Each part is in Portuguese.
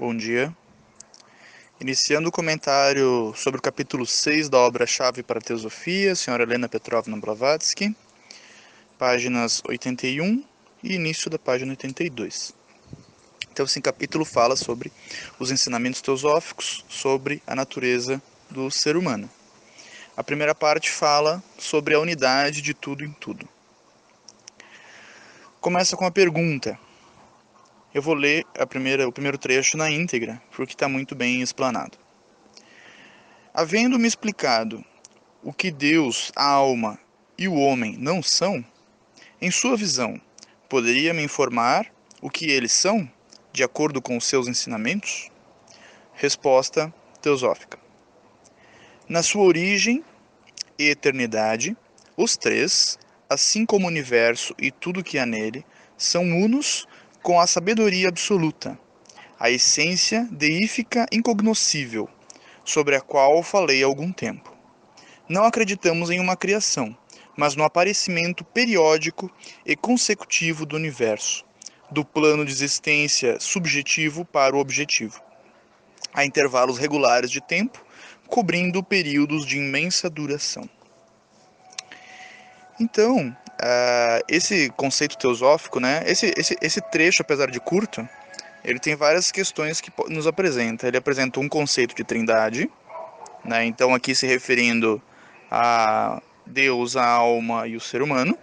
Bom dia. Iniciando o comentário sobre o capítulo 6 da obra-chave para a Teosofia, Sra. Helena Petrovna Blavatsky, páginas 81 e início da página 82. Então, esse capítulo fala sobre os ensinamentos teosóficos sobre a natureza do ser humano. A primeira parte fala sobre a unidade de tudo em tudo. Começa com a pergunta: eu vou ler a primeira, o primeiro trecho na íntegra, porque está muito bem explanado. Havendo-me explicado o que Deus, a alma e o homem não são, em sua visão, poderia me informar o que eles são, de acordo com os seus ensinamentos? Resposta teosófica. Na sua origem e eternidade, os três, assim como o universo e tudo que há nele, são unos com a sabedoria absoluta, a essência deífica incognoscível, sobre a qual falei há algum tempo. Não acreditamos em uma criação, mas no aparecimento periódico e consecutivo do universo, do plano de existência subjetivo para o objetivo, a intervalos regulares de tempo, cobrindo períodos de imensa duração. Então, uh, esse conceito teosófico, né, esse, esse, esse trecho, apesar de curto, ele tem várias questões que nos apresenta. Ele apresenta um conceito de trindade, né, então aqui se referindo a Deus, a alma e o ser humano,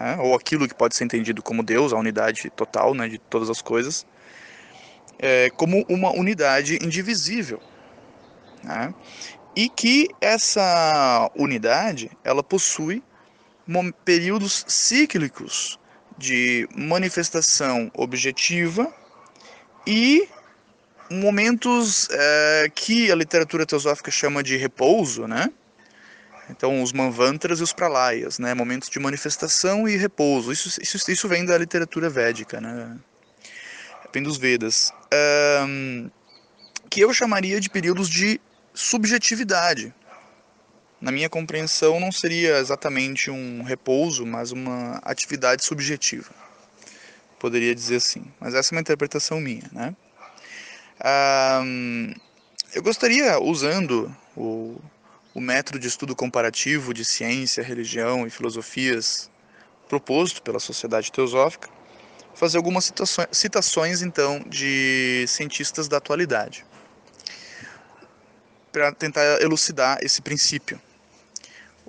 né, ou aquilo que pode ser entendido como Deus, a unidade total né, de todas as coisas, é, como uma unidade indivisível. Né, e que essa unidade ela possui períodos cíclicos de manifestação objetiva e momentos é, que a literatura teosófica chama de repouso, né? Então, os manvantras e os pralayas, né? Momentos de manifestação e repouso. Isso, isso, isso vem da literatura védica, né? Vem dos Vedas. Um, que eu chamaria de períodos de subjetividade, na minha compreensão, não seria exatamente um repouso, mas uma atividade subjetiva. Poderia dizer assim. Mas essa é uma interpretação minha, né? eu gostaria, usando o, o método de estudo comparativo de ciência, religião e filosofias proposto pela Sociedade Teosófica, fazer algumas citações, citações então de cientistas da atualidade para tentar elucidar esse princípio.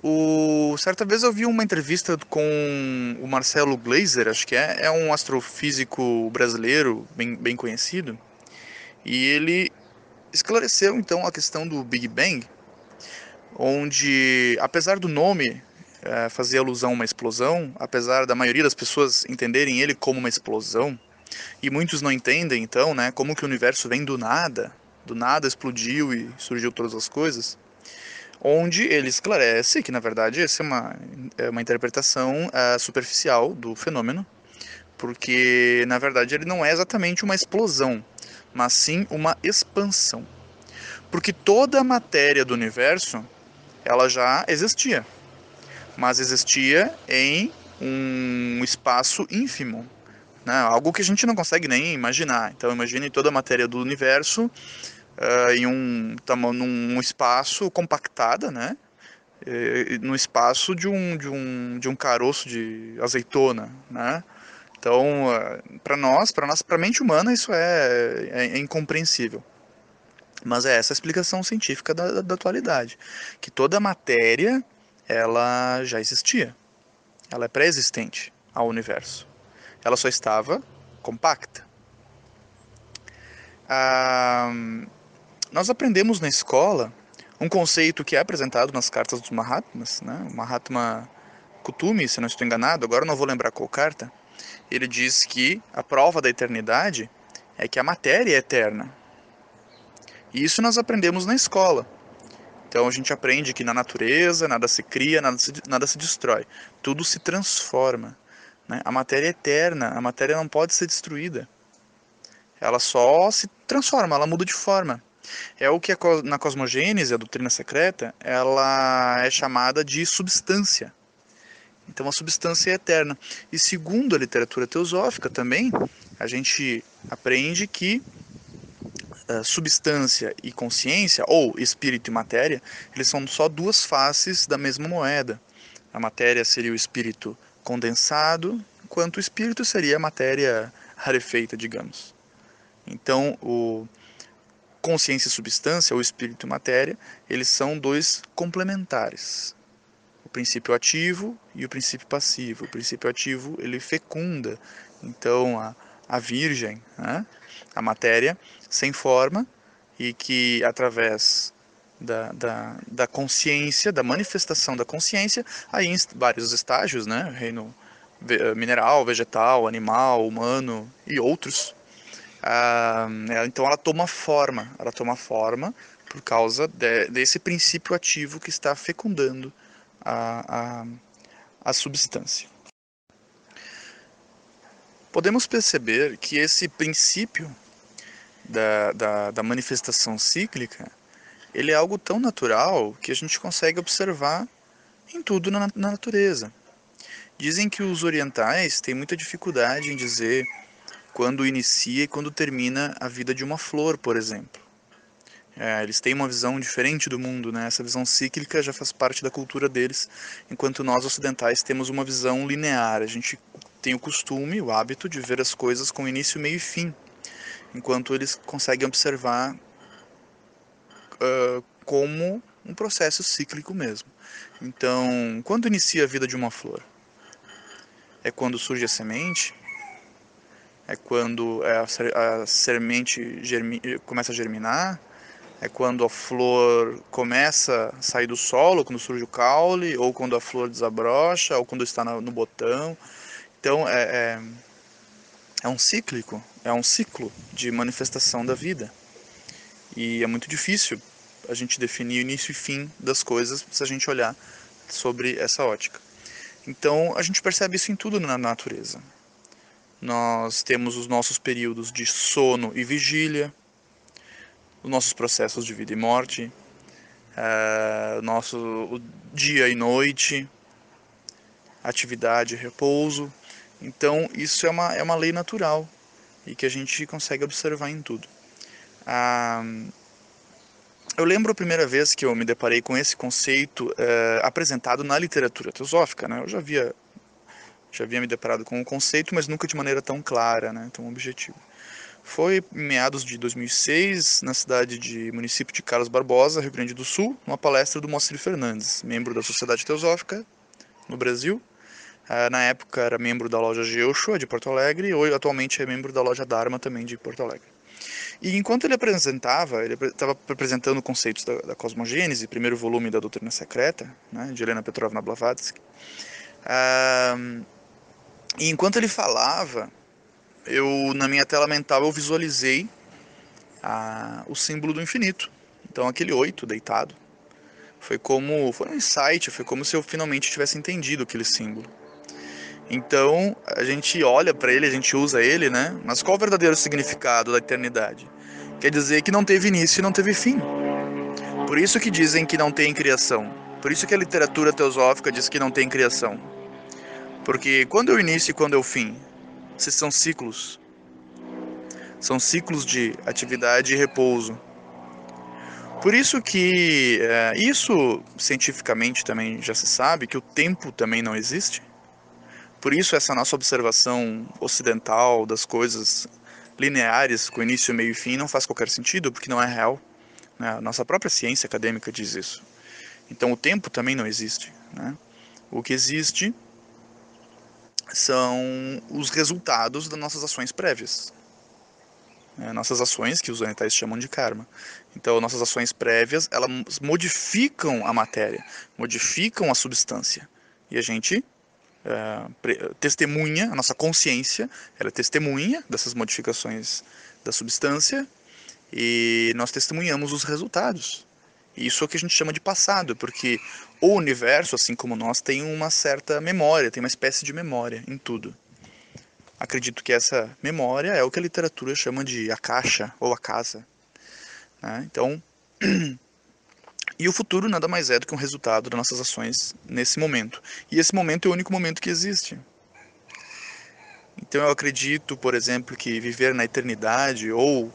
O, certa vez eu vi uma entrevista com o Marcelo Glazer, acho que é, é um astrofísico brasileiro bem, bem conhecido, e ele esclareceu então a questão do Big Bang, onde, apesar do nome é, fazer alusão a uma explosão, apesar da maioria das pessoas entenderem ele como uma explosão, e muitos não entendem então, né, como que o universo vem do nada, do nada explodiu e surgiu todas as coisas onde ele esclarece que, na verdade, essa é uma, é uma interpretação uh, superficial do fenômeno, porque, na verdade, ele não é exatamente uma explosão, mas sim uma expansão. Porque toda a matéria do universo, ela já existia, mas existia em um espaço ínfimo, né? algo que a gente não consegue nem imaginar. Então, imagine toda a matéria do universo uh, em um, num espaço compactada, né? no espaço de um, de, um, de um caroço de azeitona, né? Então, para nós, para nós, para mente humana, isso é, é, é, incompreensível. Mas é essa a explicação científica da, da, da atualidade, que toda matéria ela já existia, ela é pré-existente ao universo. Ela só estava compacta. Ah, nós aprendemos na escola um conceito que é apresentado nas cartas dos Mahatmas, né? o Mahatma Kutumi, se não estou enganado, agora não vou lembrar qual carta. Ele diz que a prova da eternidade é que a matéria é eterna. E isso nós aprendemos na escola. Então a gente aprende que na natureza nada se cria, nada se, nada se destrói. Tudo se transforma. Né? A matéria é eterna, a matéria não pode ser destruída. Ela só se transforma, ela muda de forma. É o que na cosmogênese, a doutrina secreta, ela é chamada de substância. Então a substância é eterna. E segundo a literatura teosófica também, a gente aprende que uh, substância e consciência, ou espírito e matéria, eles são só duas faces da mesma moeda. A matéria seria o espírito condensado, enquanto o espírito seria a matéria rarefeita, digamos. Então, o consciência e substância, ou espírito e matéria, eles são dois complementares. O princípio ativo e o princípio passivo. O princípio ativo, ele fecunda. Então, a, a virgem, né? a matéria sem forma e que através da, da, da consciência, da manifestação da consciência, aí em vários estágios, né? reino mineral, vegetal, animal, humano e outros, ah, então ela toma forma, ela toma forma por causa de, desse princípio ativo que está fecundando a, a, a substância. Podemos perceber que esse princípio da, da, da manifestação cíclica ele é algo tão natural que a gente consegue observar em tudo na, na natureza. Dizem que os orientais têm muita dificuldade em dizer quando inicia e quando termina a vida de uma flor, por exemplo. É, eles têm uma visão diferente do mundo, né? essa visão cíclica já faz parte da cultura deles, enquanto nós ocidentais temos uma visão linear. A gente tem o costume, o hábito de ver as coisas com início, meio e fim, enquanto eles conseguem observar uh, como um processo cíclico mesmo. Então, quando inicia a vida de uma flor? É quando surge a semente, é quando é, a, semente começa a germinar, é quando a flor começa a sair do solo, quando surge o caule, ou quando a flor desabrocha, ou quando está no botão. Então é, é, é um cíclico, é um ciclo de manifestação da vida. E é muito difícil a gente definir o início e fim das coisas se a gente olhar sobre essa ótica. Então a gente percebe isso em tudo na natureza. Nós temos os nossos períodos de sono e vigília, os nossos processos de vida e morte, é, nosso dia e noite, atividade e repouso. Então, isso é uma, é uma lei natural e que a gente consegue observar em tudo. Ah, eu lembro a primeira vez que eu me deparei com esse conceito é, apresentado na literatura teosófica. Né? Eu já havia já havia me deparado com o conceito, mas nunca de maneira tão clara, né, tão objetiva. Foi em meados de 2006, na cidade de município de Carlos Barbosa, Rio Grande do Sul, uma palestra do Moacir Fernandes, membro da Sociedade Teosófica no Brasil. Ah, na época era membro da loja Geoshua de Porto Alegre e hoje atualmente é membro da loja Dharma também de Porto Alegre. E enquanto ele apresentava, ele estava apresentando conceitos da, da cosmogênese, primeiro volume da Doutrina Secreta, né, de Helena Petrovna Blavatsky, uh, e enquanto ele falava, eu na minha tela mental eu visualizei a, o símbolo do infinito. Então aquele oito deitado foi como foi um insight, foi como se eu finalmente tivesse entendido aquele símbolo. Então a gente olha para ele, a gente usa ele, né? Mas qual o verdadeiro significado da eternidade? Quer dizer que não teve início e não teve fim. Por isso que dizem que não tem criação. Por isso que a literatura teosófica diz que não tem criação. Porque quando o início e quando o fim? Se são ciclos. São ciclos de atividade e repouso. Por isso que é, isso cientificamente também já se sabe que o tempo também não existe. Por isso essa nossa observação ocidental das coisas lineares com início, meio e fim não faz qualquer sentido porque não é real. Né? Nossa própria ciência acadêmica diz isso. Então o tempo também não existe. Né? O que existe são os resultados das nossas ações prévias. É, nossas ações, que os orientais chamam de karma. Então, nossas ações prévias, elas modificam a matéria, modificam a substância. E a gente é, testemunha, a nossa consciência, ela é testemunha dessas modificações da substância e nós testemunhamos os resultados. Isso é o que a gente chama de passado, porque o universo, assim como nós, tem uma certa memória, tem uma espécie de memória em tudo. Acredito que essa memória é o que a literatura chama de a caixa ou a casa. Né? Então, e o futuro nada mais é do que um resultado das nossas ações nesse momento. E esse momento é o único momento que existe. Então eu acredito, por exemplo, que viver na eternidade ou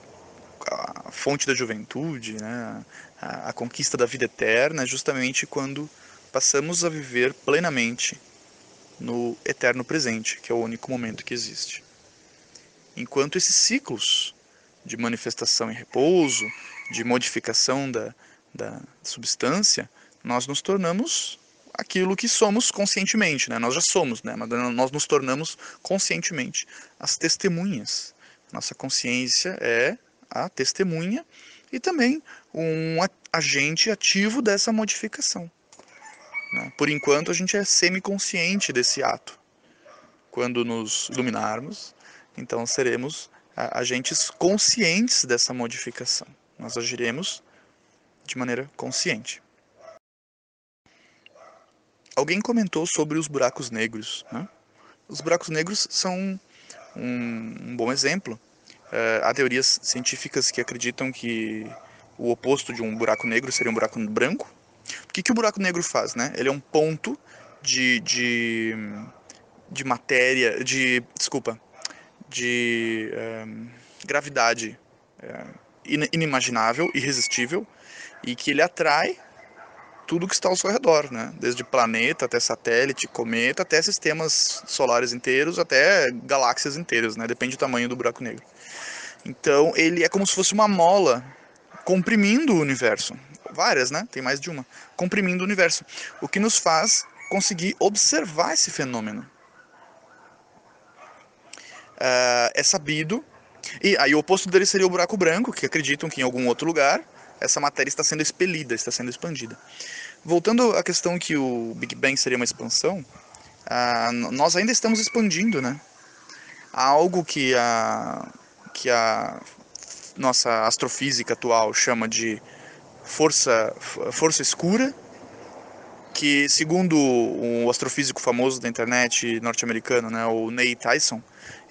fonte da juventude, né, a, a conquista da vida eterna, é justamente quando passamos a viver plenamente no eterno presente, que é o único momento que existe. Enquanto esses ciclos de manifestação e repouso, de modificação da, da substância, nós nos tornamos aquilo que somos conscientemente, né? Nós já somos, né? Mas nós nos tornamos conscientemente as testemunhas. Nossa consciência é a testemunha e também um agente ativo dessa modificação. Né? Por enquanto, a gente é semiconsciente desse ato. Quando nos iluminarmos, então seremos agentes conscientes dessa modificação. Nós agiremos de maneira consciente. Alguém comentou sobre os buracos negros. Né? Os buracos negros são um, um bom exemplo. Uh, há teorias científicas que acreditam que o oposto de um buraco negro seria um buraco branco. O que, que o buraco negro faz? Né? Ele é um ponto de, de, de matéria, de. desculpa, de um, gravidade uh, inimaginável, irresistível, e que ele atrai tudo que está ao seu redor, né? Desde planeta até satélite, cometa, até sistemas solares inteiros, até galáxias inteiras, né? Depende do tamanho do buraco negro. Então, ele é como se fosse uma mola comprimindo o universo. Várias, né? Tem mais de uma. Comprimindo o universo. O que nos faz conseguir observar esse fenômeno. Uh, é sabido. E aí o oposto dele seria o buraco branco, que acreditam que em algum outro lugar essa matéria está sendo expelida, está sendo expandida. Voltando à questão que o Big Bang seria uma expansão, uh, nós ainda estamos expandindo, né? Há algo que a, que a nossa astrofísica atual chama de força, força escura, que segundo o astrofísico famoso da internet norte-americano, né, o Neil Tyson,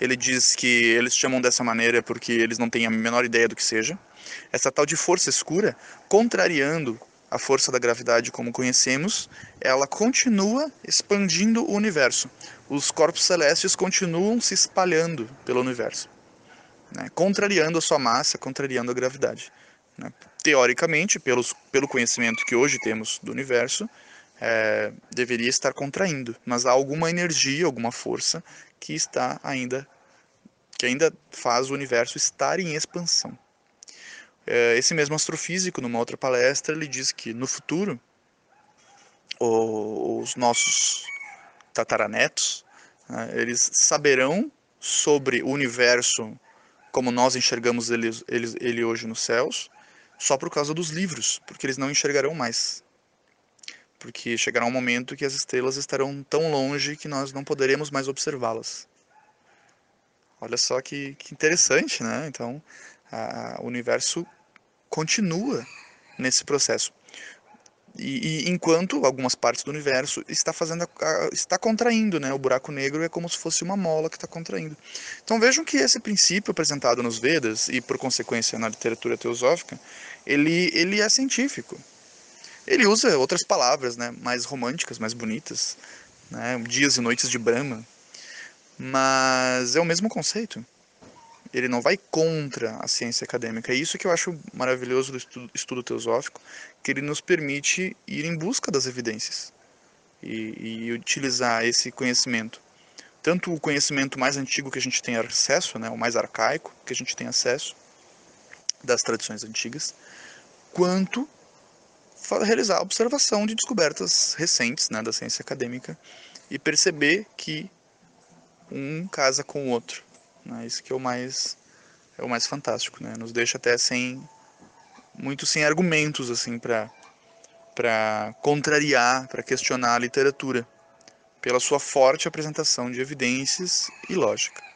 ele diz que eles chamam dessa maneira porque eles não têm a menor ideia do que seja. Essa tal de força escura, contrariando a força da gravidade como conhecemos, ela continua expandindo o universo. Os corpos celestes continuam se espalhando pelo universo, né? contrariando a sua massa, contrariando a gravidade. Né? Teoricamente, pelos, pelo conhecimento que hoje temos do universo, é, deveria estar contraindo, mas há alguma energia, alguma força que está ainda que ainda faz o universo estar em expansão. É, esse mesmo astrofísico, numa outra palestra, ele diz que no futuro os nossos tataranetos né, eles saberão sobre o universo como nós enxergamos ele, ele, ele hoje nos céus, só por causa dos livros, porque eles não enxergarão mais porque chegará um momento que as estrelas estarão tão longe que nós não poderemos mais observá-las. Olha só que, que, interessante, né? Então, a, o universo continua nesse processo. E, e, enquanto algumas partes do universo está fazendo a, está contraindo, né? O buraco negro é como se fosse uma mola que está contraindo. Então vejam que esse princípio apresentado nos Vedas e por consequência na literatura teosófica, ele ele é científico. Ele usa outras palavras, né, mais românticas, mais bonitas, né, dias e noites de Brahma, mas é o mesmo conceito. Ele não vai contra a ciência acadêmica. É isso que eu acho maravilhoso do estudo, estudo teosófico, que ele nos permite ir em busca das evidências e, e utilizar esse conhecimento tanto o conhecimento mais antigo que a gente tem acesso, né, o mais arcaico que a gente tem acesso das tradições antigas, quanto realizar observação de descobertas recentes né, da ciência acadêmica e perceber que um casa com o outro. Né? Isso que é o mais é o mais fantástico, né? Nos deixa até sem muito sem argumentos assim para contrariar, para questionar a literatura pela sua forte apresentação de evidências e lógica.